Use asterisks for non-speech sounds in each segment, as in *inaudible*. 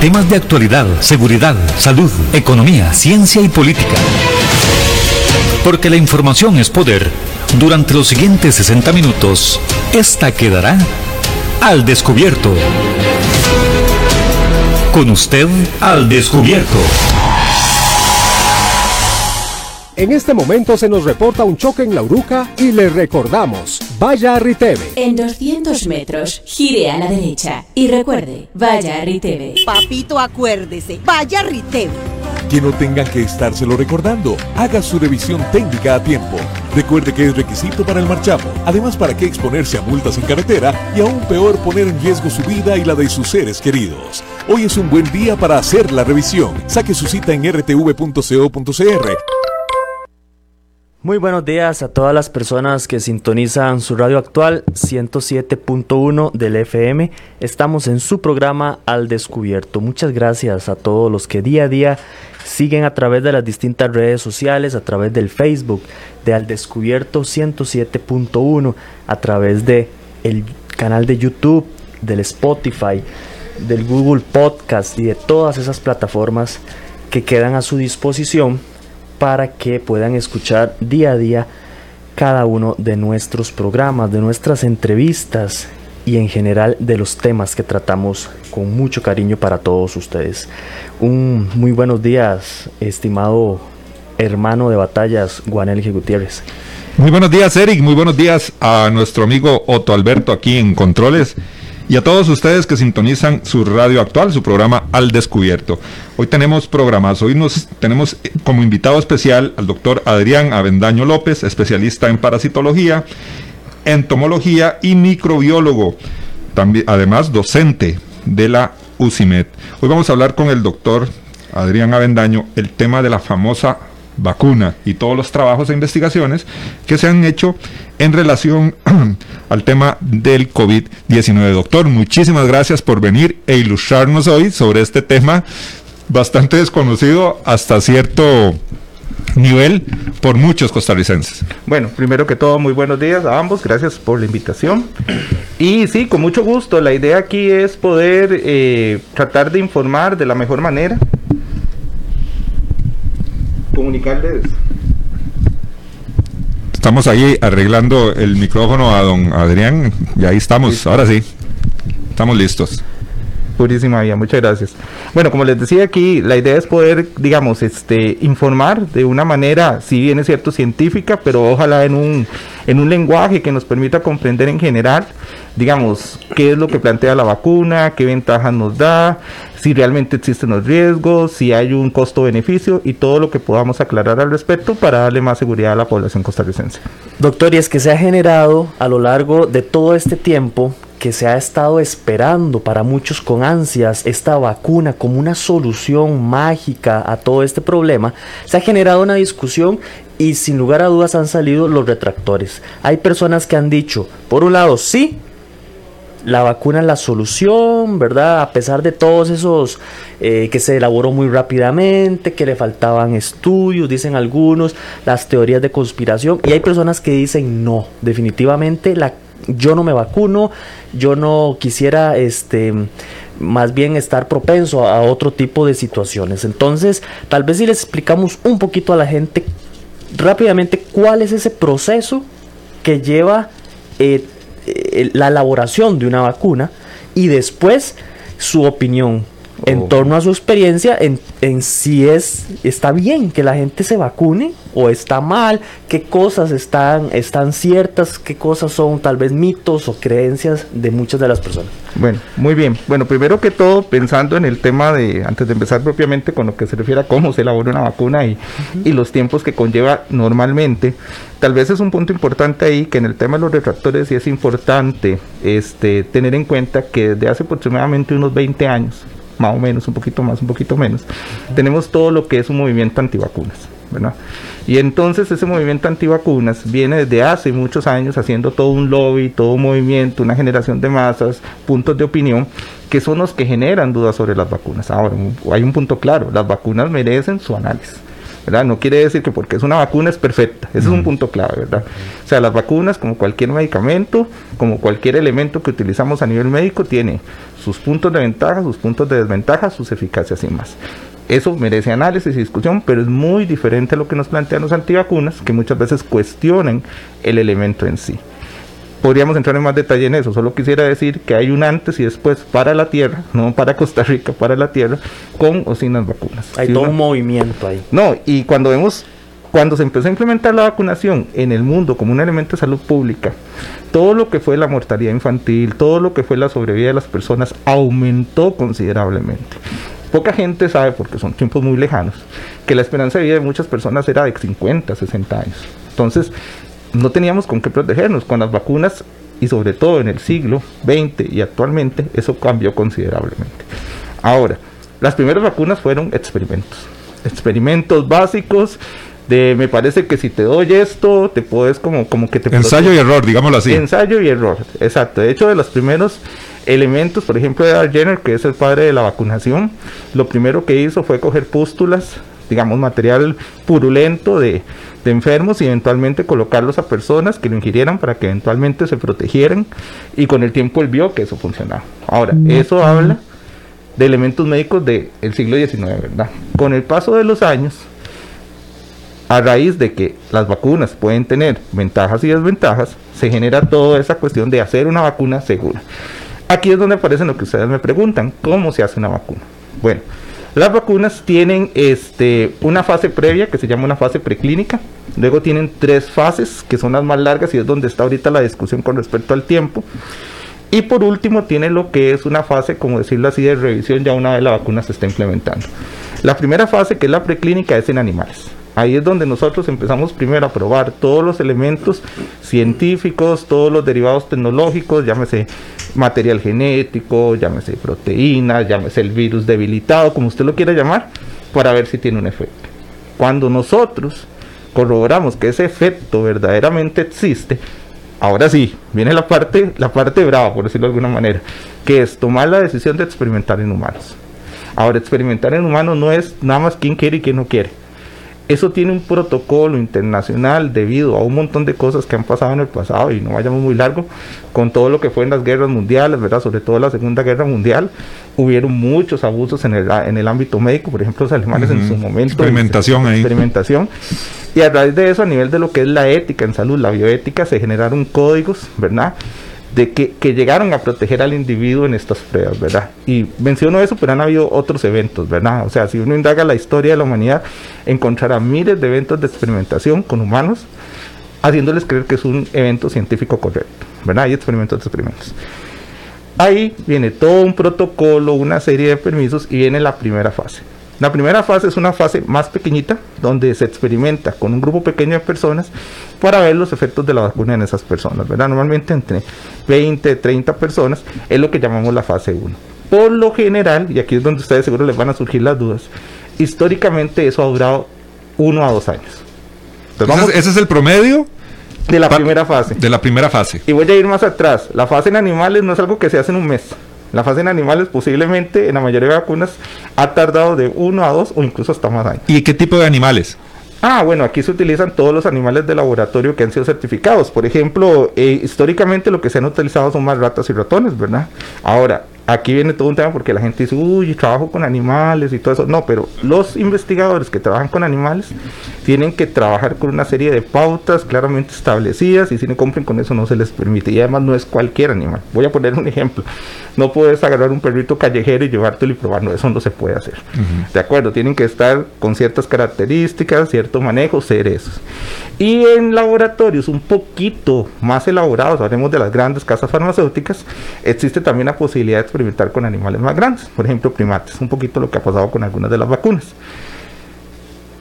Temas de actualidad, seguridad, salud, economía, ciencia y política. Porque la información es poder. Durante los siguientes 60 minutos, esta quedará al descubierto. Con usted al descubierto. En este momento se nos reporta un choque en la Uruca y le recordamos, vaya a Riteve. En 200 metros, gire a la derecha y recuerde, vaya a Riteve. Papito, acuérdese, vaya a Riteve. Que no tengan que estárselo recordando. Haga su revisión técnica a tiempo. Recuerde que es requisito para el marchamo. Además, ¿para qué exponerse a multas en carretera y aún peor poner en riesgo su vida y la de sus seres queridos? Hoy es un buen día para hacer la revisión. Saque su cita en rtv.co.cr. Muy buenos días a todas las personas que sintonizan su radio actual 107.1 del FM. Estamos en su programa Al Descubierto. Muchas gracias a todos los que día a día siguen a través de las distintas redes sociales, a través del Facebook de Al Descubierto 107.1, a través de el canal de YouTube, del Spotify, del Google Podcast y de todas esas plataformas que quedan a su disposición para que puedan escuchar día a día cada uno de nuestros programas, de nuestras entrevistas y en general de los temas que tratamos con mucho cariño para todos ustedes. Un muy buenos días, estimado hermano de batallas, Juanel Gutiérrez. Muy buenos días, Eric. Muy buenos días a nuestro amigo Otto Alberto aquí en Controles y a todos ustedes que sintonizan su radio actual, su programa Al Descubierto. Hoy tenemos programas, hoy nos tenemos como invitado especial al doctor Adrián Avendaño López, especialista en parasitología, entomología y microbiólogo, también, además docente de la UCIMED. Hoy vamos a hablar con el doctor Adrián Avendaño el tema de la famosa vacuna y todos los trabajos e investigaciones que se han hecho en relación *clears throat* al tema del COVID-19. Doctor, muchísimas gracias por venir e ilustrarnos hoy sobre este tema bastante desconocido hasta cierto nivel por muchos costarricenses. Bueno, primero que todo, muy buenos días a ambos, gracias por la invitación. Y sí, con mucho gusto, la idea aquí es poder eh, tratar de informar de la mejor manera comunicarles. Estamos ahí arreglando el micrófono a don Adrián y ahí estamos, ahora sí, estamos listos. Purísima vía, muchas gracias. Bueno, como les decía aquí, la idea es poder, digamos, este, informar de una manera, si bien es cierto, científica, pero ojalá en un, en un lenguaje que nos permita comprender en general, digamos, qué es lo que plantea la vacuna, qué ventajas nos da, si realmente existen los riesgos, si hay un costo-beneficio y todo lo que podamos aclarar al respecto para darle más seguridad a la población costarricense. Doctor, y es que se ha generado a lo largo de todo este tiempo que se ha estado esperando para muchos con ansias esta vacuna como una solución mágica a todo este problema, se ha generado una discusión y sin lugar a dudas han salido los retractores. Hay personas que han dicho, por un lado, sí, la vacuna es la solución, ¿verdad? A pesar de todos esos eh, que se elaboró muy rápidamente, que le faltaban estudios, dicen algunos, las teorías de conspiración, y hay personas que dicen no, definitivamente la yo no me vacuno, yo no quisiera este más bien estar propenso a otro tipo de situaciones. Entonces, tal vez si les explicamos un poquito a la gente rápidamente cuál es ese proceso que lleva eh, la elaboración de una vacuna y después su opinión en oh. torno a su experiencia en, en, si es está bien que la gente se vacune o está mal, qué cosas están, están ciertas, qué cosas son tal vez mitos o creencias de muchas de las personas. Bueno, muy bien. Bueno, primero que todo, pensando en el tema de, antes de empezar propiamente con lo que se refiere a cómo se elabora una vacuna y, y los tiempos que conlleva normalmente, tal vez es un punto importante ahí que en el tema de los retractores sí es importante este, tener en cuenta que desde hace aproximadamente unos 20 años, más o menos, un poquito más, un poquito menos, tenemos todo lo que es un movimiento antivacunas. ¿verdad? Y entonces ese movimiento antivacunas viene desde hace muchos años haciendo todo un lobby, todo un movimiento, una generación de masas, puntos de opinión, que son los que generan dudas sobre las vacunas. Ahora, hay un punto claro, las vacunas merecen su análisis. ¿Verdad? No quiere decir que porque es una vacuna es perfecta, ese es un punto clave, ¿verdad? O sea, las vacunas, como cualquier medicamento, como cualquier elemento que utilizamos a nivel médico, tiene sus puntos de ventaja, sus puntos de desventaja, sus eficacias y más. Eso merece análisis y discusión, pero es muy diferente a lo que nos plantean los antivacunas, que muchas veces cuestionan el elemento en sí. Podríamos entrar en más detalle en eso, solo quisiera decir que hay un antes y después para la Tierra, no para Costa Rica, para la Tierra, con o sin las vacunas. Hay Si todo uno- un movimiento ahí. no, y cuando vemos, cuando se empezó a implementar la vacunación en el mundo como un elemento de salud pública, todo lo que fue la mortalidad infantil, todo lo que fue la sobrevida de las personas aumentó considerablemente. Poca gente sabe, porque son tiempos muy lejanos, que la esperanza de vida de muchas personas era de 50, 60 años. Entonces, no teníamos con qué protegernos. Con las vacunas, y sobre todo en el siglo XX y actualmente, eso cambió considerablemente. Ahora, las primeras vacunas fueron experimentos. Experimentos básicos de, me parece que si te doy esto, te puedes como, como que te... Ensayo y error, digámoslo así. Ensayo y error, exacto. De hecho, de los primeros elementos, por ejemplo, de Jenner, que es el padre de la vacunación, lo primero que hizo fue coger pústulas, digamos, material purulento de, de enfermos y eventualmente colocarlos a personas que lo ingirieran para que eventualmente se protegieran y con el tiempo él vio que eso funcionaba. Ahora, eso habla de elementos médicos del siglo XIX, ¿verdad? Con el paso de los años, a raíz de que las vacunas pueden tener ventajas y desventajas, se genera toda esa cuestión de hacer una vacuna segura. Aquí es donde aparece lo que ustedes me preguntan, ¿cómo se hace una vacuna? Bueno, las vacunas tienen este, una fase previa que se llama una fase preclínica, luego tienen tres fases que son las más largas y es donde está ahorita la discusión con respecto al tiempo. Y por último tiene lo que es una fase, como decirlo así, de revisión ya una vez la vacuna se está implementando. La primera fase, que es la preclínica, es en animales. Ahí es donde nosotros empezamos primero a probar todos los elementos científicos, todos los derivados tecnológicos, llámese material genético, llámese proteínas, llámese el virus debilitado, como usted lo quiera llamar, para ver si tiene un efecto. Cuando nosotros corroboramos que ese efecto verdaderamente existe, ahora sí, viene la parte, la parte brava, por decirlo de alguna manera, que es tomar la decisión de experimentar en humanos. Ahora, experimentar en humanos no es nada más quién quiere y quién no quiere. Eso tiene un protocolo internacional debido a un montón de cosas que han pasado en el pasado y no vayamos muy largo con todo lo que fue en las guerras mundiales, ¿verdad? Sobre todo la Segunda Guerra Mundial, hubieron muchos abusos en el, en el ámbito médico, por ejemplo, los alemanes en su momento. Experimentación ahí. Experimentación. Y a raíz de eso, a nivel de lo que es la ética en salud, la bioética, se generaron códigos, ¿verdad? De que, que llegaron a proteger al individuo en estas pruebas, ¿verdad? Y menciono eso, pero han habido otros eventos, ¿verdad? O sea, si uno indaga la historia de la humanidad, encontrará miles de eventos de experimentación con humanos, haciéndoles creer que es un evento científico correcto, ¿verdad? Hay experimentos de experimentos. Ahí viene todo un protocolo, una serie de permisos y viene la primera fase. La primera fase es una fase más pequeñita, donde se experimenta con un grupo pequeño de personas para ver los efectos de la vacuna en esas personas, ¿verdad? Normalmente entre 20, 30 personas es lo que llamamos la fase 1. Por lo general, y aquí es donde ustedes seguro les van a surgir las dudas, históricamente eso ha durado uno a dos años. Entonces, Entonces, vamos ese es el promedio de la primera fase. de la primera fase. Y voy a ir más atrás. La fase en animales no es algo que se hace en un mes. La fase en animales posiblemente en la mayoría de vacunas ha tardado de uno a dos o incluso hasta más años. ¿Y qué tipo de animales? Ah, bueno, aquí se utilizan todos los animales de laboratorio que han sido certificados. Por ejemplo, eh, históricamente lo que se han utilizado son más ratas y ratones, ¿verdad? Ahora, aquí viene todo un tema porque la gente dice, uy, trabajo con animales y todo eso. No, pero los investigadores que trabajan con animales tienen que trabajar con una serie de pautas claramente establecidas y si no cumplen con eso no se les permite. Y además no es cualquier animal. Voy a poner un ejemplo. No puedes agarrar un perrito callejero y llevártelo y probarlo. Eso no se puede hacer. De acuerdo, tienen que estar con ciertas características, cierto manejo, ser esos. Y en laboratorios un poquito más elaborados, hablemos de las grandes casas farmacéuticas, existe también la posibilidad de experimentar con animales más grandes, por ejemplo primates, un poquito lo que ha pasado con algunas de las vacunas.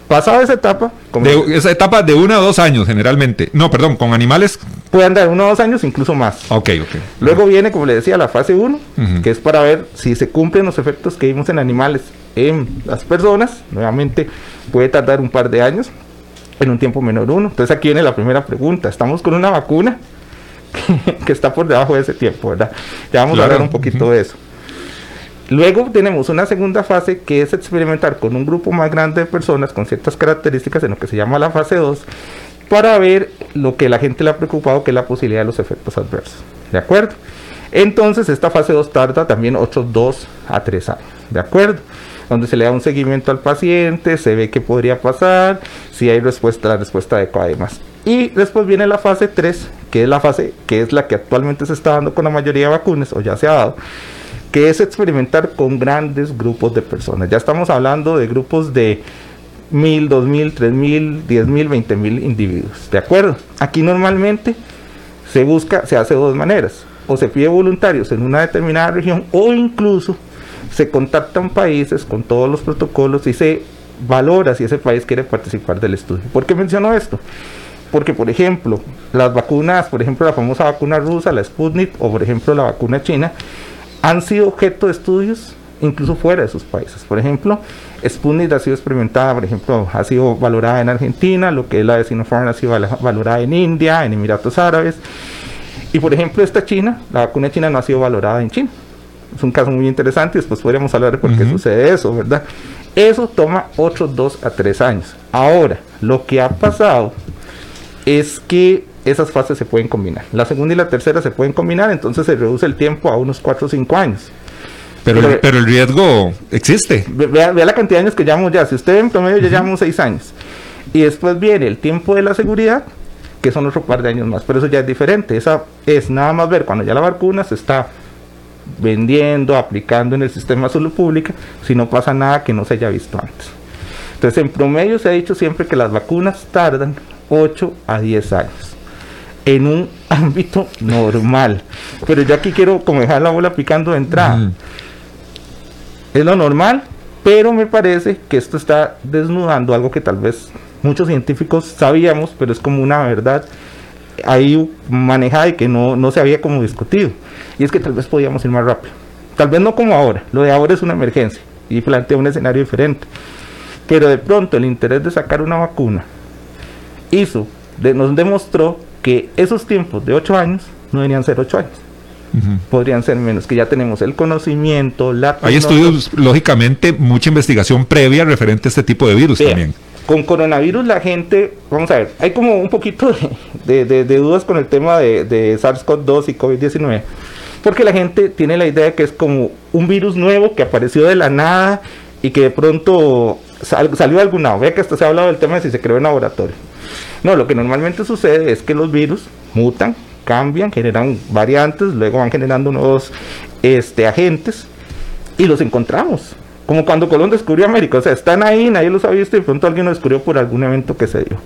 Pasada esa etapa, como De, esa etapa de uno a dos años generalmente. No, perdón, con animales. pueden dar uno o dos años, incluso más. Ok, ok. Luego viene, como le decía, la fase 1, Ujú. que es para ver si se cumplen los efectos que vimos en animales en las personas. Nuevamente puede tardar un par de años, en un tiempo menor uno. Entonces aquí viene la primera pregunta. Estamos con una vacuna *laughs* que, está por debajo de ese tiempo, ¿verdad? Ya vamos Claro. a hablar un poquito de eso. Luego tenemos una segunda fase que es experimentar con un grupo más grande de personas con ciertas características en lo que se llama la fase 2 para ver lo que la gente le ha preocupado que es la posibilidad de los efectos adversos. ¿De acuerdo? Entonces esta fase 2 tarda también otros 2 a 3 años. ¿De acuerdo? Donde se le da un seguimiento al paciente, se ve qué podría pasar, si hay respuesta, la respuesta adecuada y demás. Y después viene la fase 3, que es la fase que es la que actualmente se está dando con la mayoría de vacunas, o ya se ha dado, que es experimentar con grandes grupos de personas. Ya estamos hablando de grupos de mil, dos mil, tres mil, diez mil, veinte mil individuos. ¿De acuerdo? Aquí normalmente se busca, se hace de dos maneras. O se pide voluntarios en una determinada región o incluso se contactan países con todos los protocolos y se valora si ese país quiere participar del estudio. ¿Por qué menciono esto? Porque, por ejemplo, las vacunas, por ejemplo, la famosa vacuna rusa, la Sputnik, o por ejemplo la vacuna china, han sido objeto de estudios incluso fuera de sus países. Por ejemplo, Sputnik ha sido experimentada, por ejemplo, ha sido valorada en Argentina, lo que es la de Sinopharm ha sido valorada en India, en Emiratos Árabes. Y por ejemplo, esta China, la vacuna china no ha sido valorada en China. Es un caso muy interesante y después podríamos hablar de por qué sucede eso, ¿verdad? Eso toma otros dos a tres años. Ahora, lo que ha pasado es que esas fases se pueden combinar. La segunda y la tercera se pueden combinar, entonces se reduce el tiempo a unos 4 o 5 años. Pero, pero, el riesgo existe. Vea, la cantidad de años que llevamos ya. Si usted en promedio ya llevamos 6 años. Y después viene el tiempo de la seguridad, que son otro par de años más. Pero eso ya es diferente. Esa es nada más ver cuando ya la vacuna se está vendiendo, aplicando en el sistema de salud pública, si no pasa nada que no se haya visto antes. Entonces, en promedio se ha dicho siempre que las vacunas tardan 8 a 10 años en un *laughs* ámbito normal. Pero yo aquí quiero como dejar la bola picando de entrada. Es lo normal, pero me parece que esto está desnudando algo que tal vez muchos científicos sabíamos, pero es como una verdad ahí manejada y que no, no se había como discutido. Y es que tal vez podíamos ir más rápido. Tal vez no como ahora. Lo de ahora es una emergencia y plantea un escenario diferente. Pero de pronto el interés de sacar una vacuna hizo, nos demostró que esos tiempos de 8 años no deberían ser 8 años. Podrían ser menos, que ya tenemos el conocimiento, la... Hay estudios, lógicamente, mucha investigación previa referente a este tipo de virus también. Con coronavirus la gente, vamos a ver, hay como un poquito de, de, dudas con el tema de, de SARS-CoV-2 y COVID-19, porque la gente tiene la idea de que es como un virus nuevo que apareció de la nada y que de pronto salió de algún lado. Vea que hasta se ha hablado del tema de si se creó en laboratorio. No, lo que normalmente sucede es que los virus mutan, cambian, generan variantes, luego van generando nuevos este, agentes y los encontramos. Como cuando Colón descubrió América, o sea, están ahí, nadie los ha visto y de pronto alguien lo descubrió por algún evento que se dio.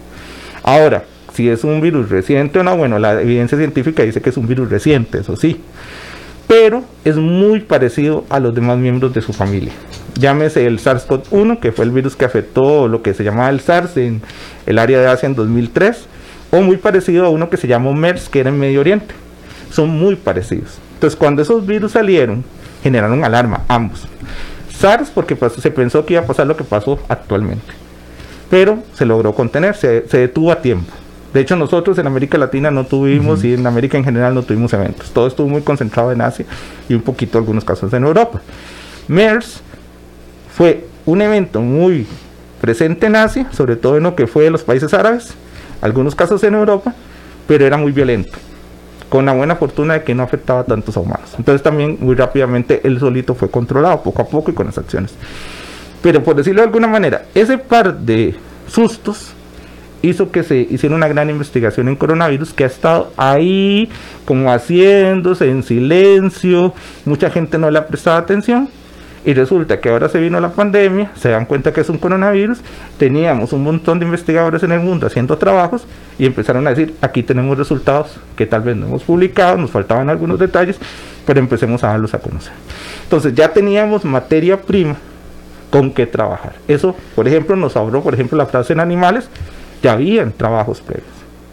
Ahora, si es un virus reciente o no, bueno, la evidencia científica dice que es un virus reciente, eso sí, pero es muy parecido a los demás miembros de su familia llámese el SARS-CoV-1, que fue el virus que afectó lo que se llamaba el SARS en el área de Asia en 2003, o muy parecido a uno que se llamó MERS, que era en Medio Oriente. Son muy parecidos. Entonces, cuando esos virus salieron, generaron alarma, ambos. SARS, porque se pensó que iba a pasar lo que pasó actualmente. Pero se logró contener, se, detuvo a tiempo. De hecho, nosotros en América Latina no tuvimos, y en América en general no tuvimos eventos. Todo estuvo muy concentrado en Asia y un poquito algunos casos en Europa. MERS fue un evento muy presente en Asia, sobre todo en lo que fue los países árabes, algunos casos en Europa, pero era muy violento, con la buena fortuna de que no afectaba a tantos humanos. Entonces también muy rápidamente él solito fue controlado, poco a poco y con las acciones. Pero por decirlo de alguna manera, ese par de sustos hizo que se hiciera una gran investigación en coronavirus que ha estado ahí como haciéndose en silencio, mucha gente no le ha prestado atención y resulta que ahora se vino la pandemia, se dan cuenta que es un coronavirus, teníamos un montón de investigadores en el mundo haciendo trabajos y empezaron a decir, aquí tenemos resultados que tal vez no hemos publicado, nos faltaban algunos detalles, pero empecemos a darlos a conocer. Entonces ya teníamos materia prima con que trabajar. Eso, por ejemplo, nos ahorró, por ejemplo, la frase en animales, ya habían trabajos previos,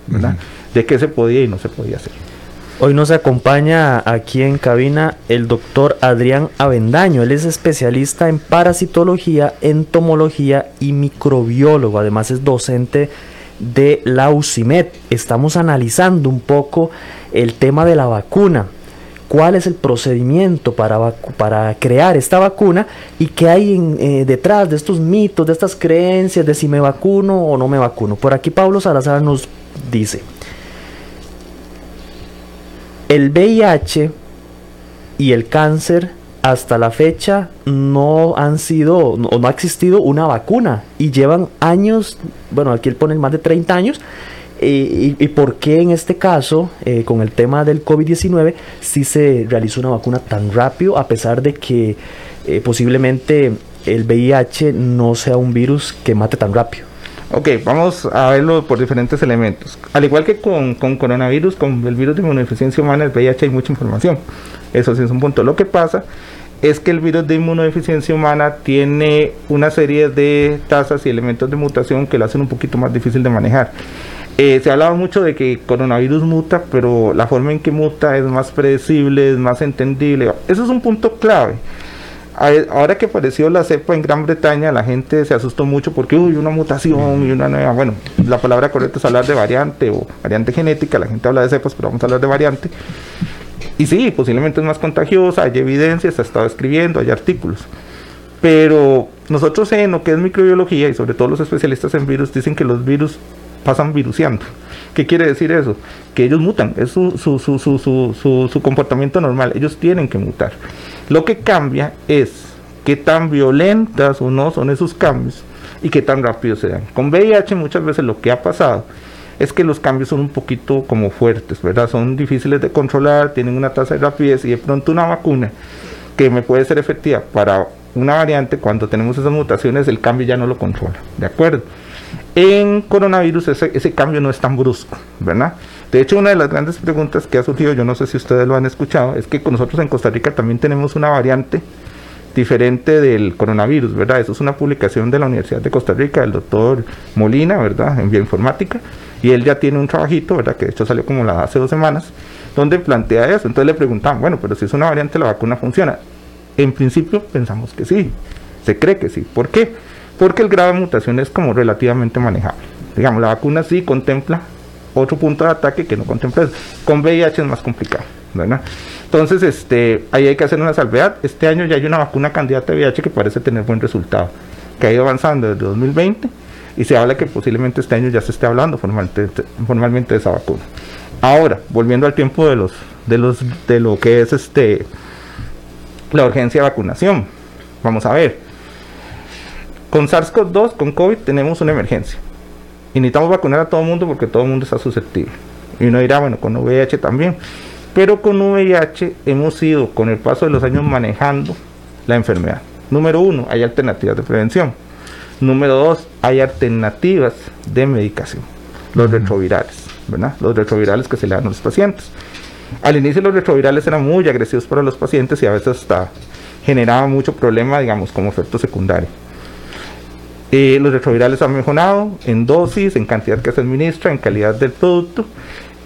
¿verdad? De qué se podía y no se podía hacer. Hoy nos acompaña aquí en cabina el doctor Adrián Avendaño. Él es especialista en parasitología, entomología y microbiólogo. Además es docente de la UCIMED. Estamos analizando un poco el tema de la vacuna. cuál es el procedimiento para, para crear esta vacuna y qué hay eh, detrás de estos mitos, de estas creencias de si me vacuno o no me vacuno. Por aquí Pablo Salazar nos dice, el VIH y el cáncer hasta la fecha no han sido o no ha existido una vacuna y llevan años, bueno, aquí él pone más de 30 años y, por qué en este caso, eh, con el tema del COVID-19, sí se realizó una vacuna tan rápido, a pesar de que eh, posiblemente el VIH no sea un virus que mate tan rápido? Ok, vamos a verlo por diferentes elementos. Al igual que con, con coronavirus, con el virus de inmunodeficiencia humana, el VIH hay mucha información. Eso sí es un punto. Lo que pasa es que el virus de inmunodeficiencia humana tiene una serie de tasas y elementos de mutación que lo hacen un poquito más difícil de manejar. Eh, se ha hablado mucho de que coronavirus muta, pero la forma en que muta es más predecible, es más entendible. Eso es un punto clave. Ahora que apareció la cepa en Gran Bretaña, la gente se asustó mucho porque, uy, una mutación y una nueva. Bueno, la palabra correcta es hablar de variante o variante genética. La gente habla de cepas, pero vamos a hablar de variante. Y sí, posiblemente es más contagiosa, hay evidencia, se ha estado escribiendo, hay artículos. Pero nosotros en lo que es microbiología y sobre todo los especialistas en virus dicen que los virus pasan viruseando. ¿Qué quiere decir eso? Que ellos mutan, es su, su, su, su, su comportamiento normal, ellos tienen que mutar. Lo que cambia es qué tan violentas o no son esos cambios y qué tan rápido se dan. Con VIH muchas veces lo que ha pasado es que los cambios son un poquito como fuertes, ¿verdad? Son difíciles de controlar, tienen una tasa de rapidez y de pronto una vacuna que me puede ser efectiva para una variante, cuando tenemos esas mutaciones, el cambio ya no lo controla, ¿de acuerdo? En coronavirus ese, cambio no es tan brusco, ¿verdad? De hecho, una de las grandes preguntas que ha surgido, yo no sé si ustedes lo han escuchado, es que nosotros en Costa Rica también tenemos una variante diferente del coronavirus, ¿verdad? Eso es una publicación de la Universidad de Costa Rica, del doctor Molina, ¿verdad? En bioinformática, y él ya tiene un trabajito, ¿verdad? Que de hecho salió como la, hace dos semanas, donde plantea eso. Entonces le preguntaban, bueno, pero si es una variante, la vacuna funciona. En principio pensamos que sí, se cree que sí. ¿Por qué? Porque el grado de mutación es como relativamente manejable. Digamos, la vacuna sí contempla otro punto de ataque que no contempla eso. Con VIH es más complicado, ¿verdad? Entonces, este, ahí hay que hacer una salvedad. Este año ya hay una vacuna candidata a VIH que parece tener buen resultado, que ha ido avanzando desde 2020 y se habla que posiblemente este año ya se esté hablando formalmente, formalmente de esa vacuna. Ahora, volviendo al tiempo de los de los de lo que es este la urgencia de vacunación. Vamos a ver. Con SARS-CoV-2, con COVID tenemos una emergencia. Y necesitamos vacunar a todo el mundo porque todo el mundo está susceptible. Y uno dirá, bueno, con VIH también. Pero con VIH hemos ido con el paso de los años manejando la enfermedad. Número uno, hay alternativas de prevención. Número dos, hay alternativas de medicación. Los retrovirales, ¿verdad? Los retrovirales que se le dan a los pacientes. Al inicio los retrovirales eran muy agresivos para los pacientes y a veces hasta generaban mucho problema, digamos, como efecto secundario. Eh, los retrovirales han mejorado en dosis, en cantidad que se administra, en calidad del producto.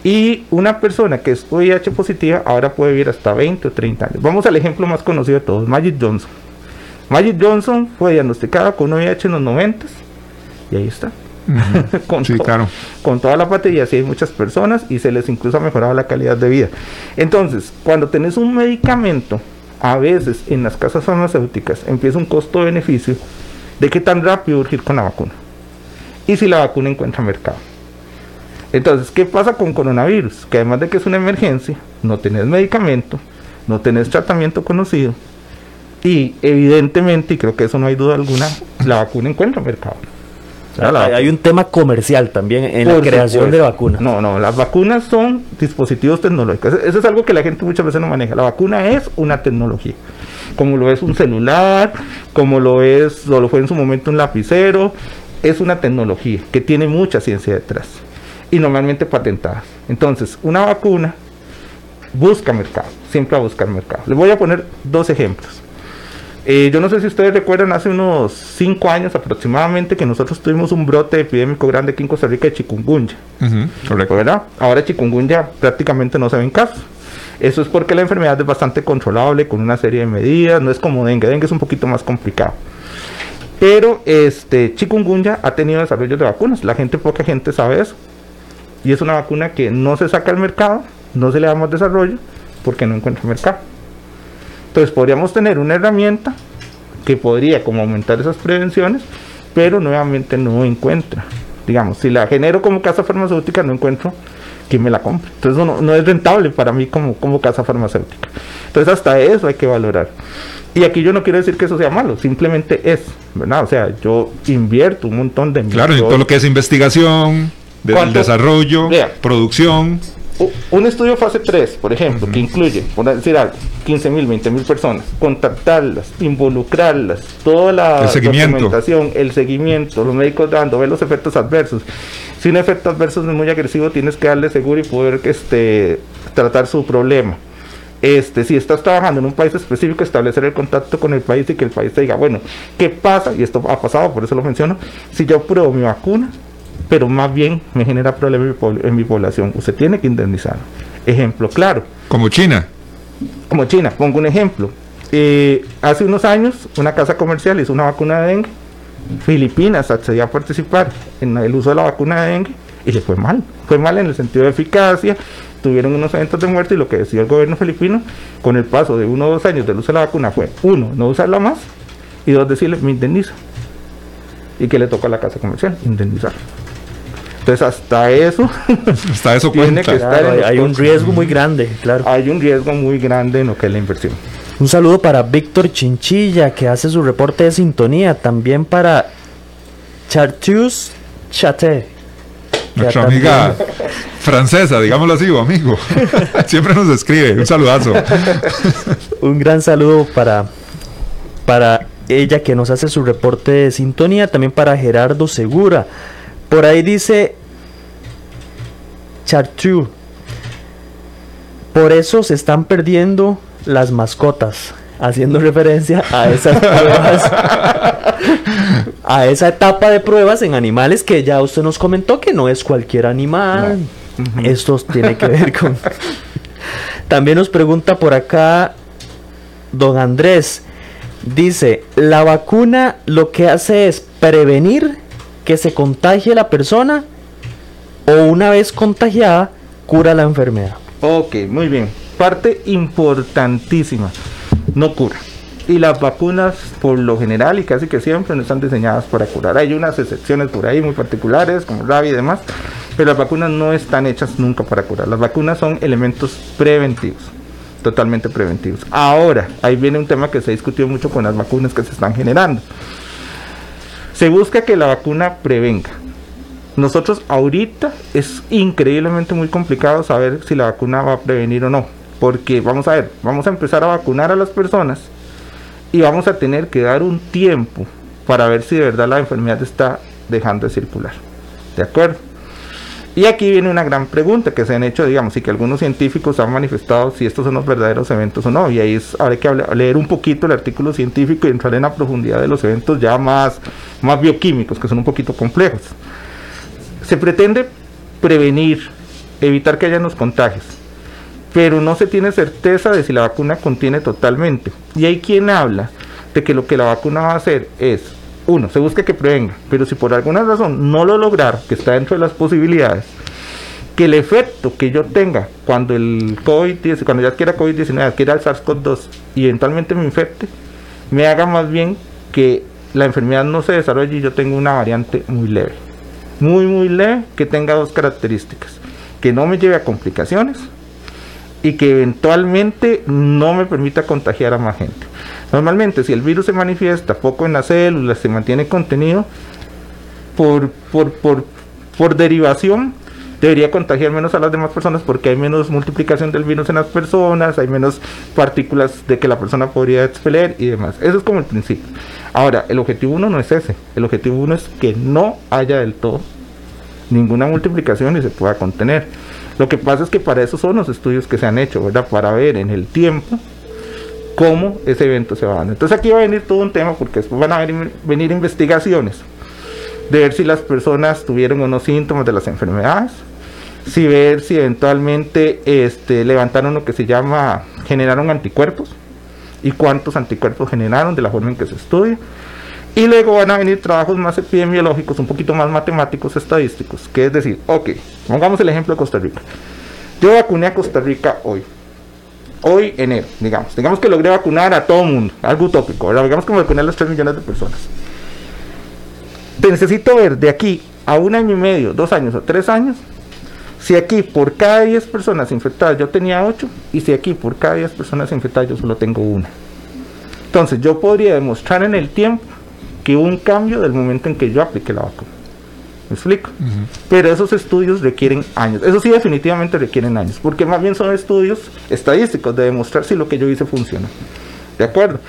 Y una persona que es VIH positiva ahora puede vivir hasta 20 o 30 años. Vamos al ejemplo más conocido de todos, Magic Johnson. Magic Johnson fue diagnosticada con VIH en los 90 y ahí está. *laughs* con, sí, claro. con toda la patilla, sí hay muchas personas y se les incluso ha mejorado la calidad de vida. Entonces, cuando tenés un medicamento, a veces en las casas farmacéuticas empieza un costo-beneficio de qué tan rápido urgir con la vacuna y si la vacuna encuentra mercado. Entonces, ¿qué pasa con coronavirus? Que además de que es una emergencia, no tenés medicamento, no tenés tratamiento conocido y evidentemente, y creo que eso no hay duda alguna, la vacuna encuentra mercado. Hay, un tema comercial también en la creación de vacunas. No, no, las vacunas son dispositivos tecnológicos. Eso es algo que la gente muchas veces no maneja. La vacuna es una tecnología como lo es un celular, como lo es, o lo fue en su momento un lapicero, es una tecnología que tiene mucha ciencia detrás y normalmente patentadas. Entonces, una vacuna busca mercado, siempre va a buscar mercado. Les voy a poner dos ejemplos. Eh, yo no sé si ustedes recuerdan hace unos cinco años aproximadamente que nosotros tuvimos un brote epidémico grande aquí en Costa Rica de chikungunya. correcto. ¿verdad? Ahora chikungunya prácticamente no se ven casos. Eso es porque la enfermedad es bastante controlable con una serie de medidas, no es como dengue, dengue es un poquito más complicado. Pero este chikungunya ha tenido desarrollo de vacunas, la gente poca gente sabe eso. Y es una vacuna que no se saca al mercado, no se le da más desarrollo porque no encuentra mercado. Entonces podríamos tener una herramienta que podría como aumentar esas prevenciones, pero nuevamente no encuentra. Digamos, si la genero como casa farmacéutica, no encuentro quien me la compre. Entonces no, no es rentable para mí como, como casa farmacéutica. Entonces hasta eso hay que valorar. Y aquí yo no quiero decir que eso sea malo, simplemente es, ¿verdad? O sea, yo invierto un montón de... Claro, en todo lo que es investigación, del desarrollo, producción. Un estudio fase 3, por ejemplo, que incluye, por decir algo, 15 mil, 20 mil personas, contactarlas, involucrarlas, toda la el documentación, el seguimiento, los médicos dando, ver los efectos adversos. Si un efecto adverso es muy agresivo, tienes que darle seguro y poder este, tratar su problema. Este, si estás trabajando en un país específico, establecer el contacto con el país y que el país te diga, bueno, ¿qué pasa? Y esto ha pasado, por eso lo menciono. Si yo pruebo mi vacuna, pero más bien me genera problemas en mi población. Usted tiene que indemnizar. Ejemplo claro. Como China. Como China, pongo un ejemplo. Eh, hace unos años, una casa comercial hizo una vacuna de dengue. Filipinas accedió a participar en el uso de la vacuna de dengue y le fue mal. Fue mal en el sentido de eficacia, tuvieron unos eventos de muerte y lo que decidió el gobierno filipino con el paso de uno o dos años del uso de la vacuna fue, uno, no usarla más y dos, decirle, me indemniza. ¿Y que le toca a la casa comercial? Indemnizar. Entonces hasta eso, *laughs* hasta eso tiene que estar hay, un riesgo muy grande, claro. Hay un riesgo muy grande en lo que es la inversión. Un saludo para Víctor Chinchilla que hace su reporte de sintonía, también para Chartius Chate. Nuestra amiga francesa, digámoslo así, amigo. *laughs* Siempre nos escribe. Un saludazo. *laughs* un gran saludo para, para ella que nos hace su reporte de sintonía, también para Gerardo Segura por ahí dice Chartu. Por eso se están perdiendo las mascotas. Haciendo referencia a esas *laughs* pruebas. a esa etapa de pruebas en animales que ya usted nos comentó que no es cualquier animal. Esto tiene que ver con. *laughs* También nos pregunta por acá don Andrés. Dice, la vacuna lo que hace es prevenir que se contagie la persona o una vez contagiada cura la enfermedad. Ok, muy bien. Parte importantísima, no cura. Y las vacunas, por lo general y casi que siempre, no están diseñadas para curar. Hay unas excepciones por ahí muy particulares, como rabia y demás, pero las vacunas no están hechas nunca para curar. Las vacunas son elementos preventivos, totalmente preventivos. Ahora, ahí viene un tema que se discutió mucho con las vacunas que se están generando. Se busca que la vacuna prevenga. Nosotros ahorita es increíblemente muy complicado saber si la vacuna va a prevenir o no. Porque vamos a ver, vamos a empezar a vacunar a las personas y vamos a tener que dar un tiempo para ver si de verdad la enfermedad está dejando de circular. ¿De acuerdo? Y aquí viene una gran pregunta que se han hecho, digamos, y que algunos científicos han manifestado si estos son los verdaderos eventos o no. Y ahí es, habrá que leer un poquito el artículo científico y entrar en la profundidad de los eventos ya más, más bioquímicos, que son un poquito complejos. Se pretende prevenir, evitar que haya los contagios, pero no se tiene certeza de si la vacuna contiene totalmente. Y hay quien habla de que lo que la vacuna va a hacer es uno, se busca que prevenga, pero si por alguna razón no lo lograr, que está dentro de las posibilidades, que el efecto que yo tenga cuando el COVID, cuando ya adquiera COVID-19, adquiera el SARS-CoV-2 y eventualmente me infecte, me haga más bien que la enfermedad no se desarrolle y yo tengo una variante muy leve. Muy, muy leve que tenga dos características. Que no me lleve a complicaciones y que eventualmente no me permita contagiar a más gente. Normalmente, si el virus se manifiesta poco en las células, se mantiene contenido, por, por, por, por derivación, debería contagiar menos a las demás personas porque hay menos multiplicación del virus en las personas, hay menos partículas de que la persona podría expeler y demás. Eso es como el principio. Ahora, el objetivo uno no es ese. El objetivo uno es que no haya del todo ninguna multiplicación y se pueda contener. Lo que pasa es que para eso son los estudios que se han hecho, ¿verdad? Para ver en el tiempo cómo ese evento se va dando. Entonces aquí va a venir todo un tema porque después van a venir, investigaciones de ver si las personas tuvieron o no síntomas de las enfermedades, si ver si eventualmente este, levantaron lo que se llama, generaron anticuerpos y cuántos anticuerpos generaron de la forma en que se estudia. Y luego van a venir trabajos más epidemiológicos, un poquito más matemáticos, estadísticos, que es decir, ok, pongamos el ejemplo de Costa Rica. Yo vacuné a Costa Rica hoy hoy enero, digamos, digamos que logré vacunar a todo el mundo, algo utópico, ¿verdad? digamos que vacuné a las 3 millones de personas. Te necesito ver de aquí a un año y medio, dos años o tres años, si aquí por cada 10 personas infectadas yo tenía 8 y si aquí por cada 10 personas infectadas yo solo tengo una. Entonces yo podría demostrar en el tiempo que hubo un cambio del momento en que yo apliqué la vacuna. ¿Me explico? Pero esos estudios requieren años. Eso sí definitivamente requieren años, porque más bien son estudios estadísticos de demostrar si lo que yo hice funciona. ¿De acuerdo?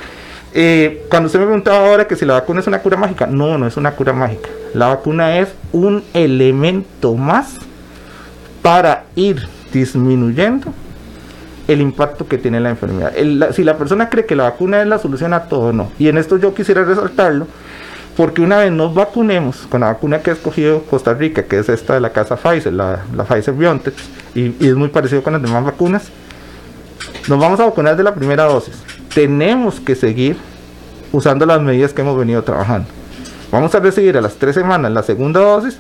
Eh, cuando usted me preguntaba ahora que si la vacuna es una cura mágica, no, no es una cura mágica. La vacuna es un elemento más para ir disminuyendo el impacto que tiene la enfermedad. si la persona cree que la vacuna es la solución a todo, no. Y en esto yo quisiera resaltarlo, porque una vez nos vacunemos con la vacuna que ha escogido Costa Rica, que es esta de la casa Pfizer, la, Pfizer BioNTech, y, y es muy parecido con las demás vacunas, nos vamos a vacunar de la primera dosis. Tenemos que seguir usando las medidas que hemos venido trabajando. Vamos a recibir a las tres semanas la segunda dosis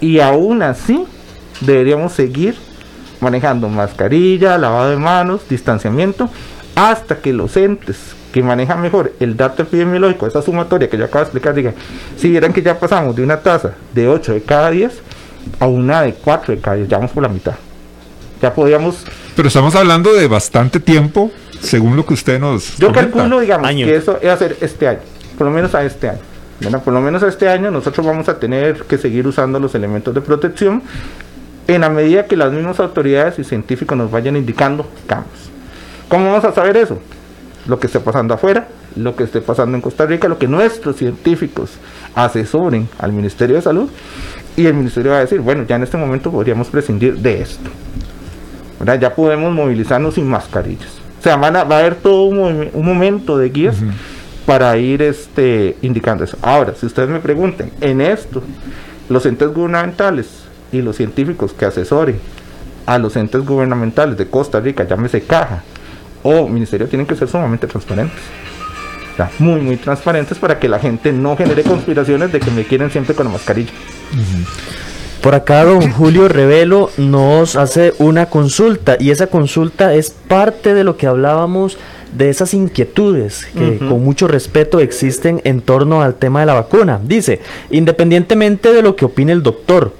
y aún así deberíamos seguir manejando mascarilla, lavado de manos, distanciamiento, hasta que los entes que manejan mejor el dato epidemiológico, esa sumatoria que yo acabo de explicar, digan, si vieran que ya pasamos de una tasa de 8 de cada 10 a una de 4 de cada 10, ya vamos por la mitad. Ya podríamos... Pero estamos hablando de bastante tiempo, según lo que usted nos... Yo calculo, digamos, que eso es hacer este año, por lo menos a este año. Bueno, por lo menos a este año nosotros vamos a tener que seguir usando los elementos de protección en la medida que las mismas autoridades y científicos nos vayan indicando cambios. ¿Cómo vamos a saber eso? Lo que esté pasando afuera, lo que esté pasando en Costa Rica, lo que nuestros científicos asesoren al Ministerio de Salud y el Ministerio va a decir, bueno, ya en este momento podríamos prescindir de esto. Ya podemos movilizarnos sin mascarillas. O sea, va a haber todo un, momento de guías para ir este, indicando eso. Ahora, si ustedes me preguntan, en esto, los entes gubernamentales y los científicos que asesoren a los entes gubernamentales de Costa Rica, llámese caja o ministerio, tienen que ser sumamente transparentes. muy, muy transparentes para que la gente no genere conspiraciones de que me quieren siempre con la mascarilla. Por acá don Julio Revelo nos hace una consulta y esa consulta es parte de lo que hablábamos de esas inquietudes que con mucho respeto existen en torno al tema de la vacuna. Dice, independientemente de lo que opine el doctor,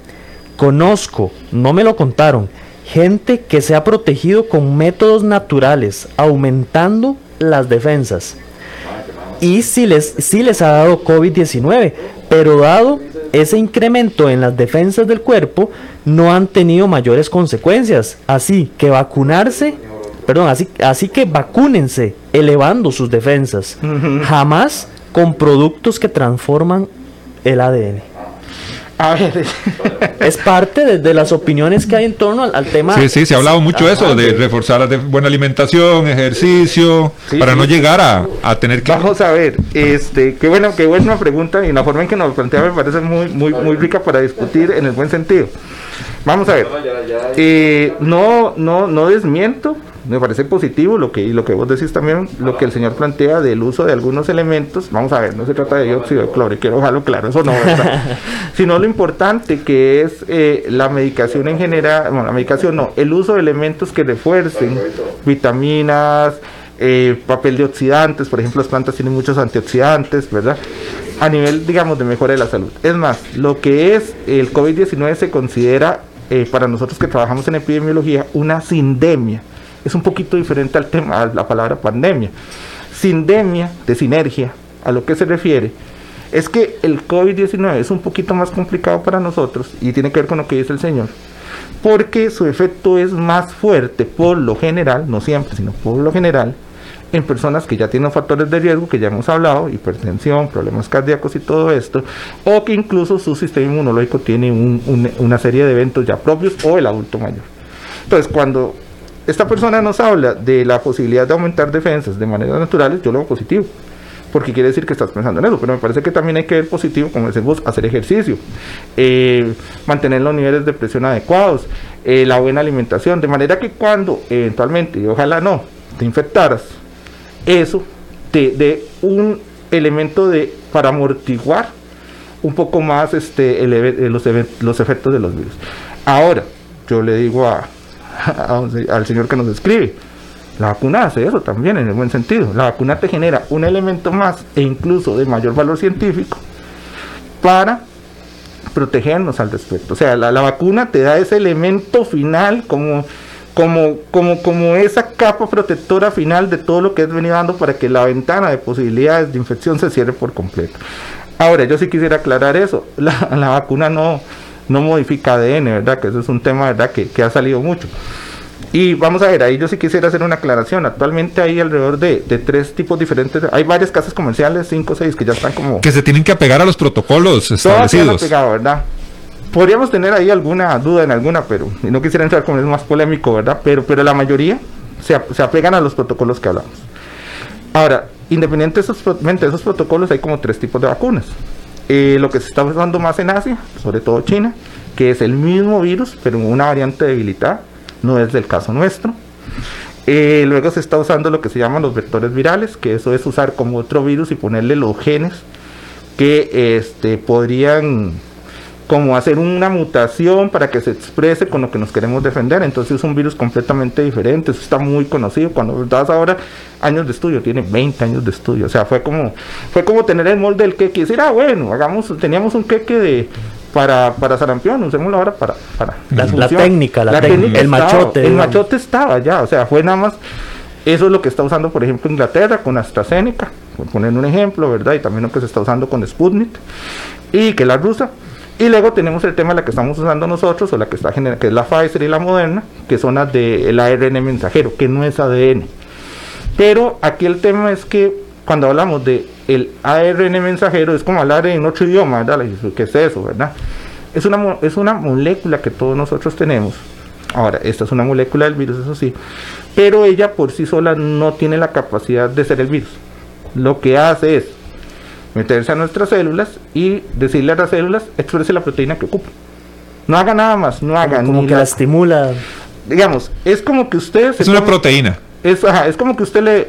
Conozco, no me lo contaron, gente que se ha protegido con métodos naturales, aumentando las defensas. Y si les, si les ha dado COVID-19, pero dado ese incremento en las defensas del cuerpo, no han tenido mayores consecuencias. Así que vacunarse, perdón, así, así que vacúnense, elevando sus defensas. Jamás con productos que transforman el ADN. A ver. *laughs* es parte de, las opiniones que hay en torno al, tema. Sí, sí, se ha hablado mucho de eso, de reforzar la buena alimentación, ejercicio, para no llegar a, tener que. Vamos a ver, este, qué bueno, qué buena pregunta y la forma en que nos plantea me parece muy, muy, muy rica para discutir en el buen sentido. Vamos a ver, eh, no, no, no desmiento me parece positivo lo que, y lo que vos decís también, lo que el señor plantea del uso de algunos elementos. Vamos a ver, no se trata de dióxido de cloro, quiero dejarlo claro, eso no, *laughs* sino lo importante que es eh, la medicación en general, bueno, la medicación no, el uso de elementos que refuercen vitaminas, eh, papel de oxidantes, por ejemplo, las plantas tienen muchos antioxidantes, ¿verdad? A nivel, digamos, de mejora de la salud. Es más, lo que es el COVID-19 se considera, eh, para nosotros que trabajamos en epidemiología, una sindemia es un poquito diferente al tema, a la palabra pandemia. Sindemia, de sinergia, a lo que se refiere, es que el COVID-19 es un poquito más complicado para nosotros y tiene que ver con lo que dice el Señor, porque su efecto es más fuerte por lo general, no siempre, sino por lo general, en personas que ya tienen factores de riesgo que ya hemos hablado, hipertensión, problemas cardíacos y todo esto, o que incluso su sistema inmunológico tiene una serie de eventos ya propios o el adulto mayor. Entonces, cuando esta persona nos habla de la posibilidad de aumentar defensas de manera natural, yo lo veo positivo. Porque quiere decir que estás pensando en eso, pero me parece que también hay que ver positivo, como decimos, hacer ejercicio, eh, mantener los niveles de presión adecuados, eh, la buena alimentación, de manera que cuando eventualmente, y ojalá no, te infectaras, eso te dé un elemento de para amortiguar un poco más este, los, los efectos de los virus. Ahora, yo le digo a, *laughs* al señor que nos escribe. La vacuna hace eso también en el buen sentido. La vacuna te genera un elemento más e incluso de mayor valor científico para protegernos al respecto. O sea, la, la vacuna te da ese elemento final como, como, como, como esa capa protectora final de todo lo que has venido dando para que la ventana de posibilidades de infección se cierre por completo. Ahora, yo sí quisiera aclarar eso. *laughs* La, la vacuna no, no modifica ADN, ¿verdad? Que eso es un tema, ¿verdad? Que, que ha salido mucho. Y vamos a ver, ahí yo sí quisiera hacer una aclaración. Actualmente hay alrededor de, de tres tipos diferentes. Hay varias casas comerciales, cinco o seis, que ya están como... Que se tienen que apegar a los protocolos Todas se establecidos. apegado, ¿verdad? Podríamos tener ahí alguna duda en alguna, pero no quisiera entrar con eso más polémico, ¿verdad? Pero, pero la mayoría se, se apegan a los protocolos que hablamos. Ahora, independientemente de esos protocolos, hay como tres tipos de vacunas. Eh, lo que se está usando más en Asia, sobre todo China, que es el mismo virus, pero una variante debilitada, no es del caso nuestro. Eh, luego se está usando lo que se llaman los vectores virales, que eso es usar como otro virus y ponerle los genes que este, podrían como hacer una mutación para que se exprese con lo que nos queremos defender. Entonces es un virus completamente diferente, eso está muy conocido. Cuando das ahora años de estudio, tiene 20 años de estudio. O sea, fue como, fue como tener el molde del queque y decir, ah, bueno, hagamos, teníamos un queque de para, para sarampión, usémoslo ahora para, para La- técnica, la técnica, el estaba, machote, El digamos. machote estaba ya, o sea, fue nada más eso es lo que está usando, por ejemplo, Inglaterra con AstraZeneca, por poner un ejemplo, ¿verdad? Y también lo que se está usando con Sputnik, y que la rusa. Y luego tenemos el tema de la que estamos usando nosotros, o la que está genera- que es la Pfizer y la Moderna, que son las del ARN mensajero, que no es ADN. Pero aquí el tema es que cuando hablamos de el ARN mensajero es como hablar en otro idioma, ¿verdad? ¿Qué es eso, verdad? Es una, es una molécula que todos nosotros tenemos. Ahora, esta es una molécula del virus, eso sí, pero ella por sí sola no tiene la capacidad de ser el virus. Lo que hace es meterse a nuestras células y decirle a las células, exprese la proteína que ocupa. No haga nada más, no haga Como ni que la- la estimula. digamos, es como que usted se Es una proteína. es, ajá, es como que usted le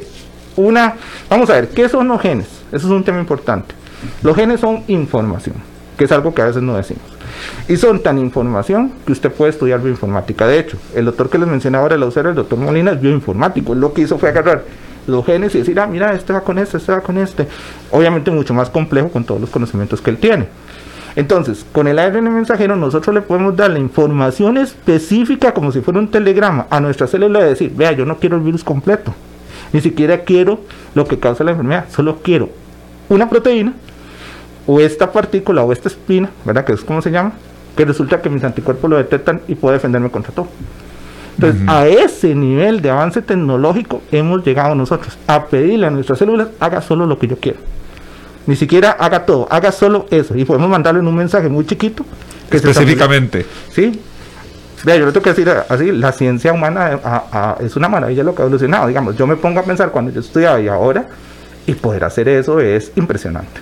una vamos a ver qué son los genes eso es un tema importante los genes son información que es algo que a veces no decimos y son tan información que usted puede estudiar bioinformática de hecho el doctor que les mencionaba ahora el el doctor Molina es bioinformático él lo que hizo fue agarrar los genes y decir ah mira este va con este este va con este obviamente mucho más complejo con todos los conocimientos que él tiene entonces, con el ARN mensajero nosotros le podemos dar la información específica como si fuera un telegrama a nuestra célula de decir, vea, yo no quiero el virus completo, ni siquiera quiero lo que causa la enfermedad, solo quiero una proteína o esta partícula o esta espina, ¿verdad? Que es como se llama, que resulta que mis anticuerpos lo detectan y puedo defenderme contra todo. Entonces, a ese nivel de avance tecnológico hemos llegado nosotros a pedirle a nuestras células, haga solo lo que yo quiero. Ni siquiera haga todo, haga solo eso. Y podemos mandarle un mensaje muy chiquito. que Específicamente. Sí. Vea, yo le tengo que decir así, la ciencia humana eh, a- a- es una maravilla lo que ha evolucionado. Digamos, yo me pongo a pensar cuando yo estudiaba y ahora, y poder hacer eso es impresionante.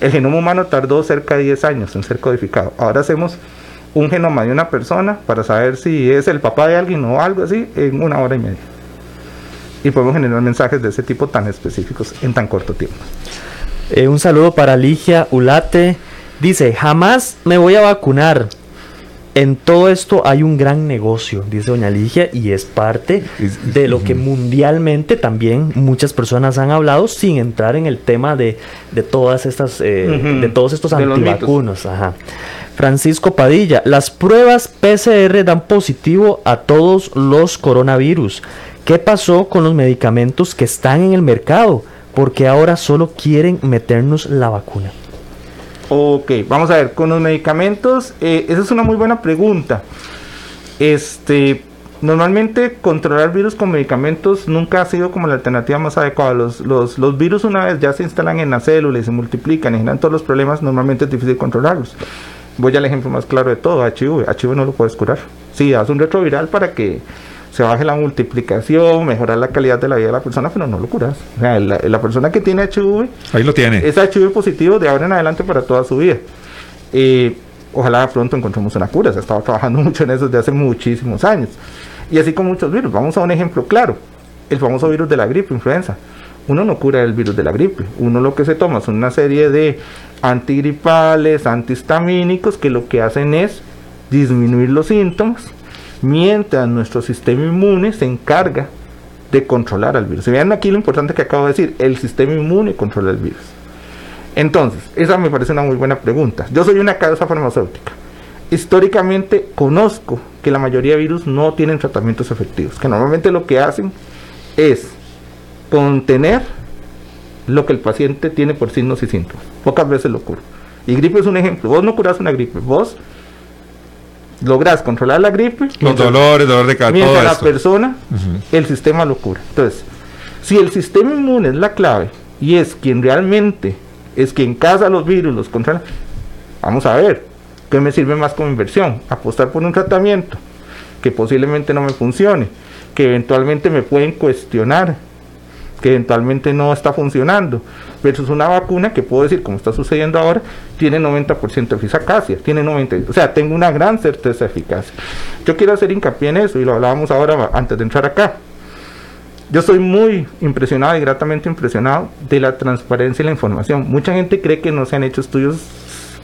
El genoma humano tardó cerca de 10 años en ser codificado. Ahora hacemos un genoma de una persona para saber si es el papá de alguien o algo así en una hora y media. Y podemos generar mensajes de ese tipo tan específicos en tan corto tiempo. Eh, un saludo para Ligia Ulate. Dice, jamás me voy a vacunar. En todo esto hay un gran negocio, dice doña Ligia, y es parte de lo que mundialmente también muchas personas han hablado sin entrar en el tema de, de todas estas, eh, de todos estos De antivacunos. Ajá. Francisco Padilla, las pruebas PCR dan positivo a todos los coronavirus. ¿Qué pasó con los medicamentos que están en el mercado? Porque ahora solo quieren meternos la vacuna. Ok, vamos a ver, con los medicamentos, eh, esa es una muy buena pregunta. Este, normalmente controlar virus con medicamentos nunca ha sido como la alternativa más adecuada. Los, los, los virus una vez ya se instalan en la célula y se multiplican y generan todos los problemas, normalmente es difícil controlarlos. Voy al ejemplo más claro de todo, HIV. HIV no lo puedes curar. Sí, haz un retroviral para que se baje la multiplicación, mejorar la calidad de la vida de la persona, pero no lo curas. O sea, la, la persona que tiene HIV Ahí lo tiene. es HIV positivo de ahora en adelante para toda su vida. Eh, ojalá pronto encontremos una cura. Se ha estado trabajando *laughs* mucho en eso desde hace muchísimos años. Y así con muchos virus. Vamos a un ejemplo claro. El famoso virus de la gripe, influenza. Uno no cura el virus de la gripe. Uno lo que se toma son una serie de antigripales, antihistamínicos, que lo que hacen es disminuir los síntomas, mientras nuestro sistema inmune se encarga de controlar al virus. Vean aquí lo importante que acabo de decir, el sistema inmune controla el virus. Entonces, esa me parece una muy buena pregunta. Yo soy una casa farmacéutica. Históricamente conozco que la mayoría de virus no tienen tratamientos efectivos, que normalmente lo que hacen es contener lo que el paciente tiene por signos y síntomas. Pocas veces lo cura. Y gripe es un ejemplo. Vos no curas una gripe, vos logras controlar la gripe. Los dolores, dolor de cabeza. Mientras la persona, el sistema lo cura. Entonces, si el sistema inmune es la clave y es quien realmente es quien caza los virus, los controla, vamos a ver, ¿qué me sirve más como inversión? Apostar por un tratamiento que posiblemente no me funcione, que eventualmente me pueden cuestionar, que eventualmente no está funcionando, versus una vacuna que puedo decir, como está sucediendo ahora, tiene 90% de eficacia, tiene 90, o sea, tengo una gran certeza de eficacia. Yo quiero hacer hincapié en eso y lo hablábamos ahora antes de entrar acá. Yo estoy muy impresionado y gratamente impresionado de la transparencia y la información. Mucha gente cree que no se han hecho estudios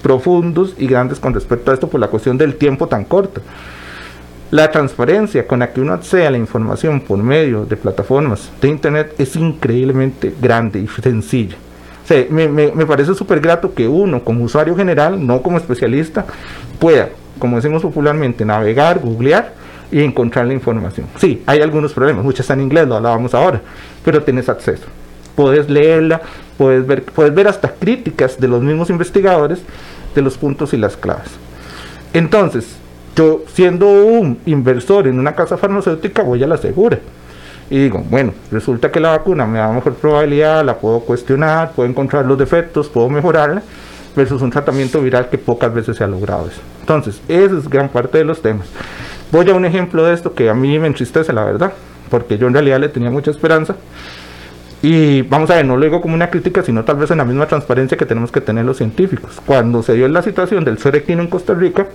profundos y grandes con respecto a esto por la cuestión del tiempo tan corto. La transparencia con la que uno accede a la información por medio de plataformas de Internet es increíblemente grande y sencilla. me, me parece súper grato que uno, como usuario general, no como especialista, pueda, como decimos popularmente, navegar, googlear y encontrar la información. Sí, hay algunos problemas, muchas están en inglés, lo hablábamos ahora, pero tienes acceso. Puedes leerla, puedes ver, puedes ver hasta críticas de los mismos investigadores de los puntos y las claves. Entonces, yo siendo un inversor en una casa farmacéutica voy a la segura. Y digo, bueno, resulta que la vacuna me da mejor probabilidad, la puedo cuestionar, puedo encontrar los defectos, puedo mejorarla, versus un tratamiento viral que pocas veces se ha logrado eso. Entonces, esa es gran parte de los temas. Voy a un ejemplo de esto que a mí me entristece, la verdad, porque yo en realidad le tenía mucha esperanza. Y vamos a ver, no lo digo como una crítica, sino tal vez en la misma transparencia que tenemos que tener los científicos. Cuando se dio la situación del suerequino en Costa Rica,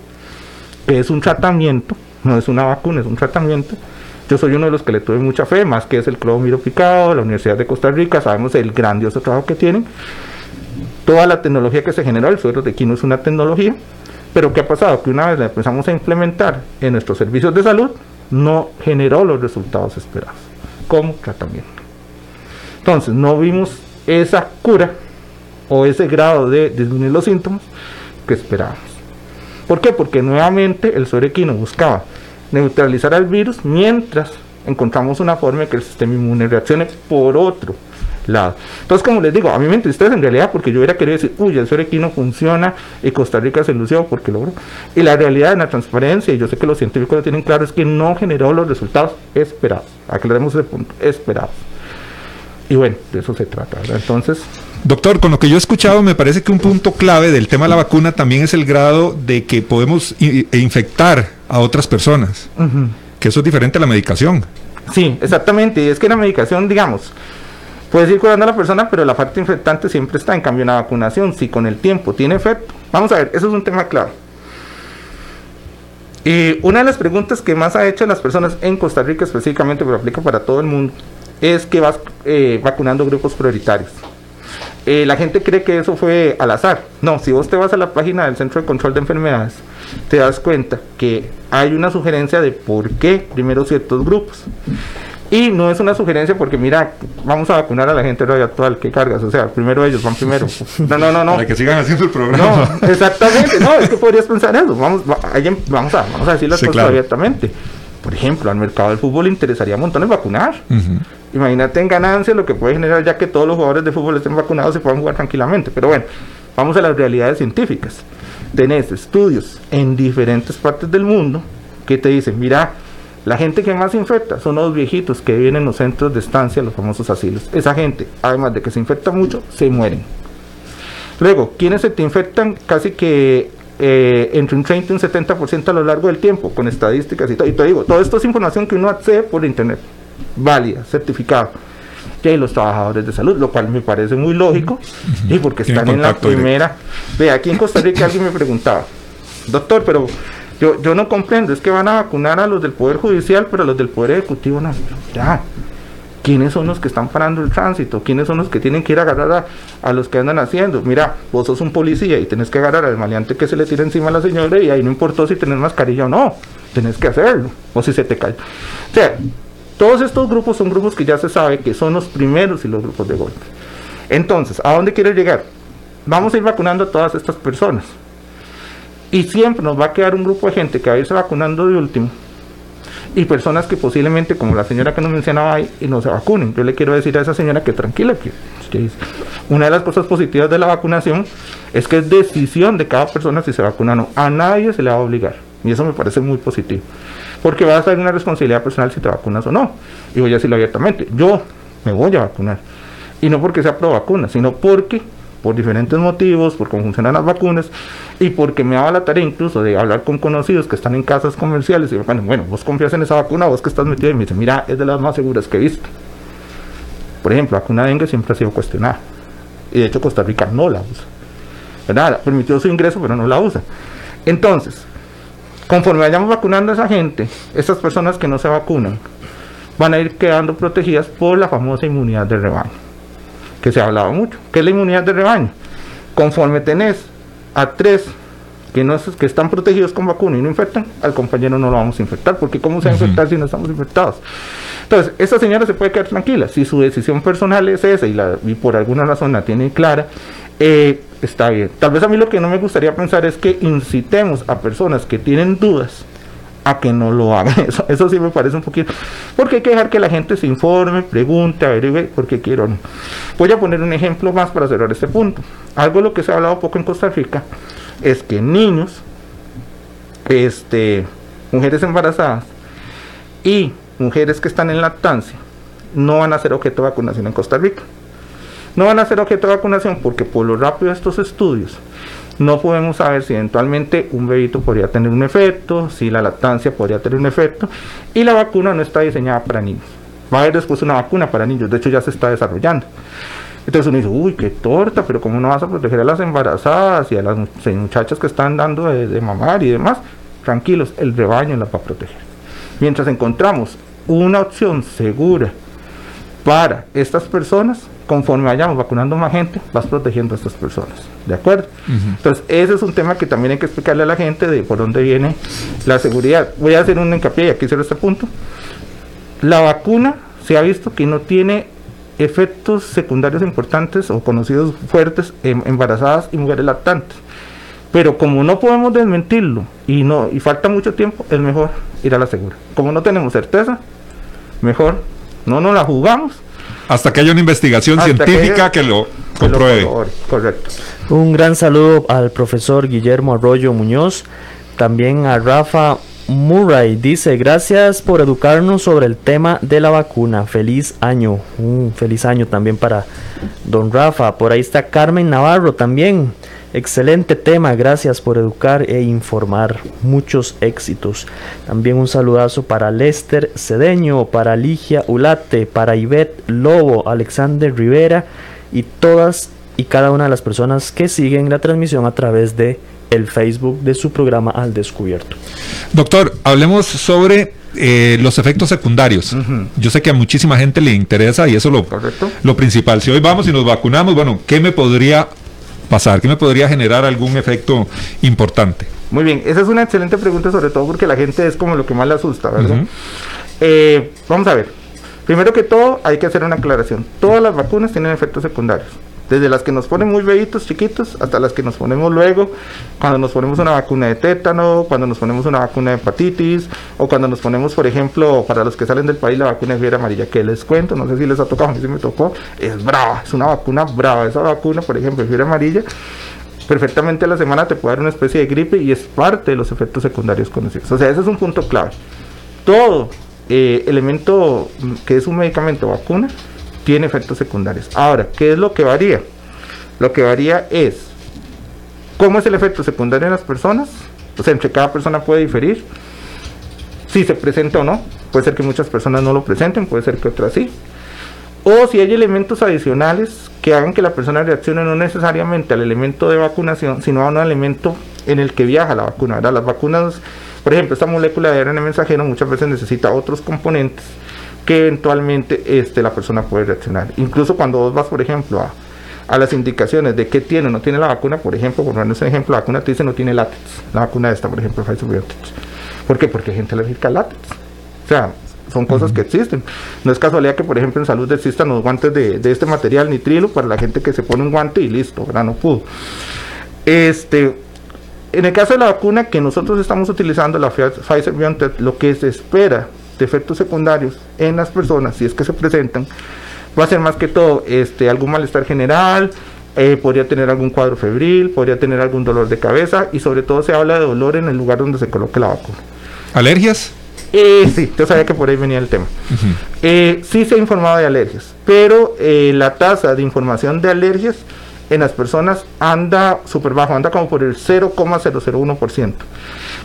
es un tratamiento, no es una vacuna, es un tratamiento. Yo soy uno de los que le tuve mucha fe, más que es el clomiro picado, la Universidad de Costa Rica, sabemos el grandioso trabajo que tienen. Toda la tecnología que se generó, el suero de quino es una tecnología, pero ¿qué ha pasado? Que una vez la empezamos a implementar en nuestros servicios de salud, no generó los resultados esperados como tratamiento. Entonces, no vimos esa cura o ese grado de disminuir los síntomas que esperábamos. ¿Por qué? Porque nuevamente el sorequino buscaba neutralizar al virus mientras encontramos una forma de que el sistema inmune reaccione por otro lado. Entonces, como les digo, a mí me entristece en realidad porque yo hubiera querido decir, uy, el sorequino funciona y Costa Rica se lució porque logró. Y la realidad en la transparencia, y yo sé que los científicos lo tienen claro, es que no generó los resultados esperados. Aclaremos ese punto, esperados. Y bueno, de eso se trata. Entonces, Doctor, con lo que yo he escuchado, me parece que un punto clave del tema de la vacuna también es el grado de que podemos e infectar a otras personas. Que eso es diferente a la medicación. Sí, exactamente. Y es que la medicación, digamos, puedes ir curando a la persona, pero la parte infectante siempre está. En cambio, en la vacunación, si con el tiempo tiene efecto. Vamos a ver, eso es un tema clave. Y una de las preguntas que más ha hecho las personas en Costa Rica específicamente, pero aplica para todo el mundo, es que vas eh, vacunando grupos prioritarios. Eh, la gente cree que eso fue al azar. No, si vos te vas a la página del Centro de Control de Enfermedades, te das cuenta que hay una sugerencia de por qué primero ciertos grupos. Y no es una sugerencia porque, mira, vamos a vacunar a la gente actual, que cargas? O sea, primero ellos van primero. No, no, no, no. Para que sigan haciendo el programa. No, exactamente. No, es que podrías pensar eso. Vamos, vamos, a, vamos a decir las cosas abiertamente. Por ejemplo, al mercado del fútbol le interesaría un montón vacunar. Imagínate en ganancia lo que puede generar ya que todos los jugadores de fútbol estén vacunados y puedan jugar tranquilamente. Pero bueno, vamos a las realidades científicas. Tenés estudios en diferentes partes del mundo que te dicen, mira, la gente que más infecta son los viejitos que viven en los centros de estancia, los famosos asilos. Esa gente, además de que se infecta mucho, se mueren. Luego, quienes se te infectan casi que eh, entre un 30 y un 70% a lo largo del tiempo, con estadísticas y todo. Y te digo, todo esto es información que uno accede por internet, válida, certificado. Y los trabajadores de salud, lo cual me parece muy lógico, y porque están en la primera. Ve, aquí en Costa Rica alguien me preguntaba, doctor, pero yo, yo no comprendo, es que van a vacunar a los del Poder Judicial, pero a los del Poder Ejecutivo no. Ya, ¿Quiénes son los que están parando el tránsito? ¿Quiénes son los que tienen que ir a agarrar a, los que andan haciendo? Mira, vos sos un policía y tenés que agarrar al maleante que se le tira encima a la señora y ahí no importó si tenés mascarilla o no, tenés que hacerlo, o si se te cae. O sea, Todos estos grupos son grupos que ya se sabe que son los primeros y los grupos de golpe. Entonces, ¿a dónde quiere llegar? Vamos a ir vacunando a todas estas personas. Y siempre nos va a quedar un grupo de gente que va a irse vacunando de último. Y personas que posiblemente, como la señora que nos mencionaba y no se vacunen. Yo le quiero decir a esa señora que tranquila, que una de las cosas positivas de la vacunación es que es decisión de cada persona si se vacuna o no. A nadie se le va a obligar. Y eso me parece muy positivo. Porque va a ser una responsabilidad personal si te vacunas o no. Y voy a decirlo abiertamente. Yo me voy a vacunar. Y no porque sea pro vacuna, sino porque por diferentes motivos, por cómo funcionan las vacunas y porque me daba la tarea incluso de hablar con conocidos que están en casas comerciales y me bueno, bueno, vos confías en esa vacuna, vos que estás metido y me dicen, mira, es de las más seguras que he visto. Por ejemplo, la vacuna dengue siempre ha sido cuestionada y de hecho Costa Rica no la usa. ¿Verdad? Permitió su ingreso, pero no la usa. Entonces, conforme vayamos vacunando a esa gente, estas personas que no se vacunan, van a ir quedando protegidas por la famosa inmunidad de rebaño que se ha hablado mucho, que es la inmunidad de rebaño. Conforme tenés a tres que, no, que están protegidos con vacuna y no infectan, al compañero no lo vamos a infectar, porque ¿cómo se va a infectar si no estamos infectados? Entonces, esta señora se puede quedar tranquila, si su decisión personal es esa y, la, y por alguna razón la tiene clara, eh, está bien. Tal vez a mí lo que no me gustaría pensar es que incitemos a personas que tienen dudas a que no lo hagan. *laughs* Eso, eso sí me parece un poquito. Porque hay que dejar que la gente se informe, pregunte, averigüe porque quiero o no. Voy a poner un ejemplo más para cerrar este punto. Algo de lo que se ha hablado poco en Costa Rica es que niños, este, mujeres embarazadas y mujeres que están en lactancia no van a ser objeto de vacunación en Costa Rica. No van a ser objeto de vacunación porque por lo rápido de estos estudios no podemos saber si eventualmente un bebito podría tener un efecto, si la lactancia podría tener un efecto, y la vacuna no está diseñada para niños. Va a haber después una vacuna para niños, de hecho ya se está desarrollando. Entonces uno dice, uy, qué torta, pero ¿cómo no vas a proteger a las embarazadas y a las muchachas que están dando de, mamar y demás? Tranquilos, el rebaño las va a proteger. Mientras encontramos una opción segura para estas personas, conforme vayamos vacunando más gente, vas protegiendo a estas personas. ¿De acuerdo? Entonces, ese es un tema que también hay que explicarle a la gente de por dónde viene la seguridad. Voy a hacer un hincapié y aquí cierro este punto. La vacuna se ha visto que no tiene efectos secundarios importantes o conocidos fuertes en embarazadas y mujeres lactantes. Pero como no podemos desmentirlo y no y falta mucho tiempo, es mejor ir a la segura. Como no tenemos certeza, mejor no nos la jugamos. Hasta que haya una investigación científica que, lo compruebe. correcto. Un gran saludo al profesor Guillermo Arroyo Muñoz, también a Rafa Murray dice, gracias por educarnos sobre el tema de la vacuna. Feliz año. Un feliz año también para don Rafa. Por ahí está Carmen Navarro también. Excelente tema, gracias por educar e informar. Muchos éxitos. También un saludazo para Lester Cedeño, para Ligia Ulate, para Ivette Lobo, Alexander Rivera y todas y cada una de las personas que siguen la transmisión a través de el Facebook de su programa Al Descubierto. Doctor, hablemos sobre eh, los efectos secundarios. Yo sé que a muchísima gente le interesa y eso lo, lo principal. Si hoy vamos y nos vacunamos, bueno, ¿qué me podría pasar? ¿Qué me podría generar algún efecto importante? Muy bien, esa es una excelente pregunta, sobre todo porque la gente es como lo que más le asusta, ¿verdad? Eh, vamos a ver. Primero que todo, hay que hacer una aclaración. Todas las vacunas tienen efectos secundarios desde las que nos ponen muy bebitos, chiquitos, hasta las que nos ponemos luego, cuando nos ponemos una vacuna de tétano, cuando nos ponemos una vacuna de hepatitis, o cuando nos ponemos, por ejemplo, para los que salen del país, la vacuna de fiebre amarilla, que les cuento, no sé si les ha tocado, a mí sí me tocó, es brava, es una vacuna brava, esa vacuna, por ejemplo, de fiebre amarilla, perfectamente a la semana te puede dar una especie de gripe y es parte de los efectos secundarios conocidos. O sea, ese es un punto clave. Todo eh, elemento que es un medicamento vacuna tiene efectos secundarios. Ahora, ¿qué es lo que varía? Lo que varía es cómo es el efecto secundario en las personas, o sea, entre cada persona puede diferir, si se presenta o no, puede ser que muchas personas no lo presenten, puede ser que otras sí, o si hay elementos adicionales que hagan que la persona reaccione no necesariamente al elemento de vacunación, sino a un elemento en el que viaja la vacuna. Las vacunas, por ejemplo, esta molécula de ARN mensajero muchas veces necesita otros componentes que eventualmente este, la persona puede reaccionar. Incluso cuando vos vas, por ejemplo, a, a las indicaciones de qué tiene o no tiene la vacuna, por ejemplo, por ponernos un ejemplo, la vacuna te dice no tiene látex, la vacuna esta, por ejemplo, Pfizer BioNTech. ¿Por qué? Porque hay gente alérgica al látex. O sea, son cosas que existen. No es casualidad que, por ejemplo, en salud existan los guantes de, de este material nitrilo para la gente que se pone un guante y listo, ¿verdad? No pudo. Este, en el caso de la vacuna que nosotros estamos utilizando, la Pfizer BioNTech, lo que se espera de efectos secundarios en las personas, si es que se presentan, va a ser más que todo este, algún malestar general, eh, podría tener algún cuadro febril, podría tener algún dolor de cabeza y sobre todo se habla de dolor en el lugar donde se coloque la vacuna. ¿Alergias? Eh, sí, yo sabía que por ahí venía el tema. Eh, sí se ha informado de alergias, pero eh, la tasa de información de alergias en las personas anda súper bajo, anda como por el 0,001%.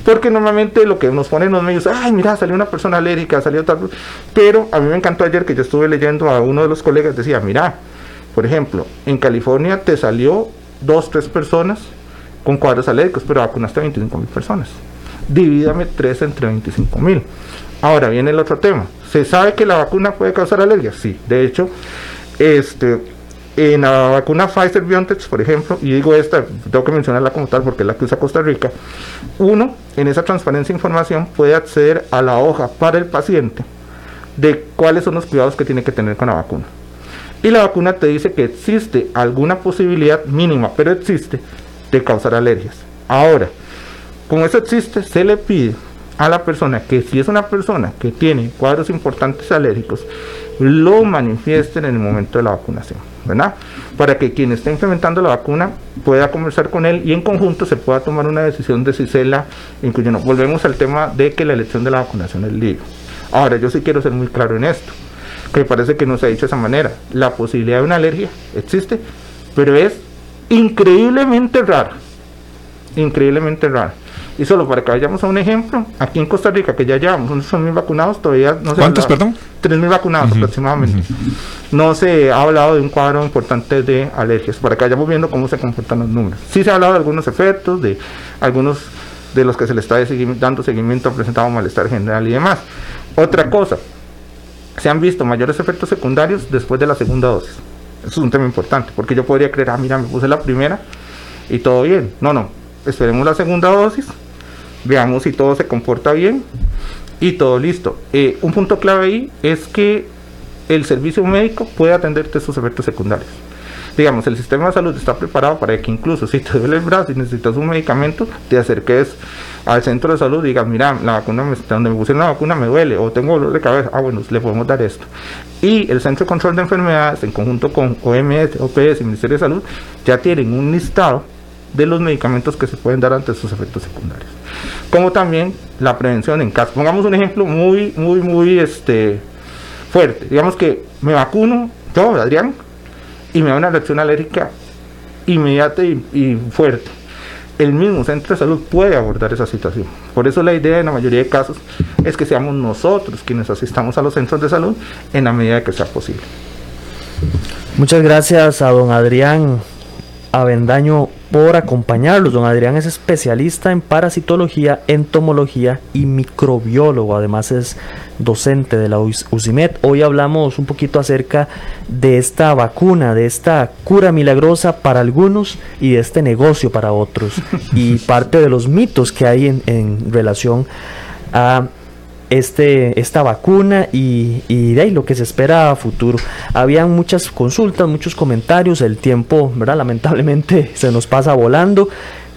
Porque normalmente lo que nos ponen los medios, ay, mira, salió una persona alérgica, salió tal. Pero a mí me encantó ayer que yo estuve leyendo a uno de los colegas, decía, mira, por ejemplo, en California te salió dos, tres personas con cuadros alérgicos, pero vacunaste a 25 mil personas. Divídame tres entre 25 mil. Ahora viene el otro tema. ¿Se sabe que la vacuna puede causar alergias? Sí. De hecho, este, en la vacuna Pfizer BioNTech, por ejemplo, y digo esta, tengo que mencionarla como tal porque es la que usa Costa Rica, uno, en esa transparencia de información puede acceder a la hoja para el paciente de cuáles son los cuidados que tiene que tener con la vacuna. Y la vacuna te dice que existe alguna posibilidad mínima, pero existe, de causar alergias. Ahora, como eso existe, se le pide a la persona que si es una persona que tiene cuadros importantes alérgicos, lo manifiesten en el momento de la vacunación, Para que quien esté implementando la vacuna pueda conversar con él y en conjunto se pueda tomar una decisión de si se la incluye no. Volvemos al tema de que la elección de la vacunación es libre. Ahora, yo sí quiero ser muy claro en esto, que parece que no se ha dicho de esa manera. La posibilidad de una alergia existe, pero es increíblemente rara. Increíblemente rara. Y solo para que vayamos a un ejemplo, aquí en Costa Rica, que ya llevamos unos mil vacunados, todavía no se ¿Cuántos, perdón? 3.000 vacunados aproximadamente. No se ha hablado de un cuadro importante de alergias, para que vayamos viendo cómo se comportan los números. Sí se ha hablado de algunos efectos, de algunos de los que se le está dando seguimiento han presentado malestar general y demás. Otra cosa, se han visto mayores efectos secundarios después de la segunda dosis. Eso es un tema importante, porque yo podría creer, ah, mira, me puse la primera y todo bien. No, no, esperemos la segunda dosis, veamos si todo se comporta bien y todo listo. Eh, un punto clave ahí es que el servicio médico puede atenderte esos efectos secundarios. Digamos, el sistema de salud está preparado para que incluso si te duele el brazo y necesitas un medicamento, te acerques al centro de salud y digas, mira, la vacuna, donde me pusieron la vacuna me duele o tengo dolor de cabeza, ah bueno, le podemos dar esto. Y el Centro de Control de Enfermedades, en conjunto con OMS, OPS y Ministerio de Salud, ya tienen un listado de los medicamentos que se pueden dar ante sus efectos secundarios. Como también la prevención en caso. Pongamos un ejemplo muy, muy, muy este, fuerte. Digamos que me vacuno, yo, Adrián, y me da una reacción alérgica inmediata y, fuerte. El mismo centro de salud puede abordar esa situación. Por eso la idea en la mayoría de casos es que seamos nosotros quienes asistamos a los centros de salud en la medida que sea posible. Muchas gracias a don Adrián Avendaño por acompañarlos. Don Adrián es especialista en parasitología, entomología y microbiólogo. Además es docente de la UCIMED. Hoy hablamos un poquito acerca de esta vacuna, de esta cura milagrosa para algunos y de este negocio para otros. *laughs* y parte de los mitos que hay en, en relación a este, esta vacuna y, y de ahí lo que se espera a futuro. Habían muchas consultas, muchos comentarios, el tiempo, ¿verdad? Lamentablemente *laughs* se nos pasa volando,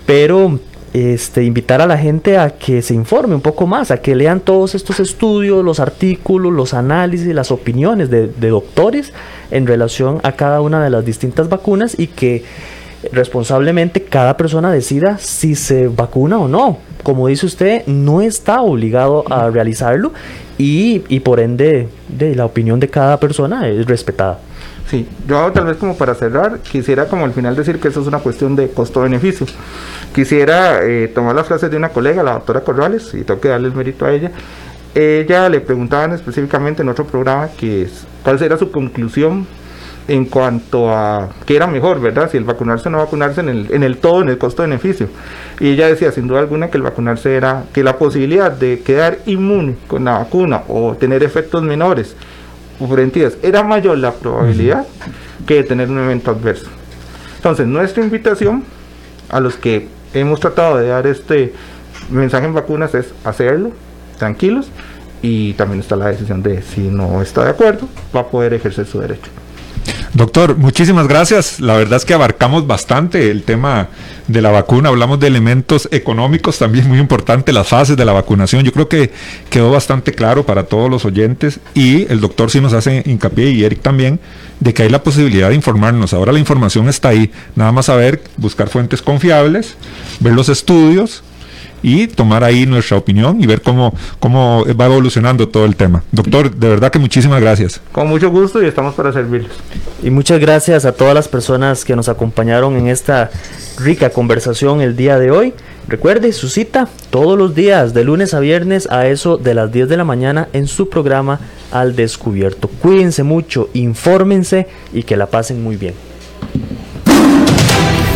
pero este, invitar a la gente a que se informe un poco más, a que lean todos estos estudios, los artículos, los análisis, las opiniones de, de doctores en relación a cada una de las distintas vacunas y que responsablemente cada persona decida si se vacuna o no. Como dice usted, no está obligado a realizarlo y, y por ende de la opinión de cada persona es respetada. Sí, yo tal vez como para cerrar, quisiera como al final decir que eso es una cuestión de costo-beneficio. Quisiera eh, tomar las frases de una colega, la doctora Corrales, y tengo que darle el mérito a ella. Ella le preguntaban específicamente en otro programa que es, cuál era su conclusión en cuanto a qué era mejor, ¿verdad? Si el vacunarse o no vacunarse en el, en el todo, en el costo-beneficio. Y ella decía, sin duda alguna, que el vacunarse era, que la posibilidad de quedar inmune con la vacuna o tener efectos menores o frentidas era mayor la probabilidad que de tener un evento adverso. Entonces, nuestra invitación a los que hemos tratado de dar este mensaje en vacunas es hacerlo, tranquilos, y también está la decisión de si no está de acuerdo, va a poder ejercer su derecho. Doctor, muchísimas gracias. La verdad es que abarcamos bastante el tema de la vacuna. Hablamos de elementos económicos también muy importante, las fases de la vacunación. Yo creo que quedó bastante claro para todos los oyentes y el doctor sí nos hace hincapié y Eric también de que hay la posibilidad de informarnos. Ahora la información está ahí. Nada más saber, buscar fuentes confiables, ver los estudios y tomar ahí nuestra opinión y ver cómo, cómo va evolucionando todo el tema. Doctor, de verdad que muchísimas gracias. Con mucho gusto y estamos para servirles. Y muchas gracias a todas las personas que nos acompañaron en esta rica conversación el día de hoy. Recuerde su cita todos los días, de lunes a viernes, a eso de las 10 de la mañana en su programa Al Descubierto. Cuídense mucho, infórmense y que la pasen muy bien.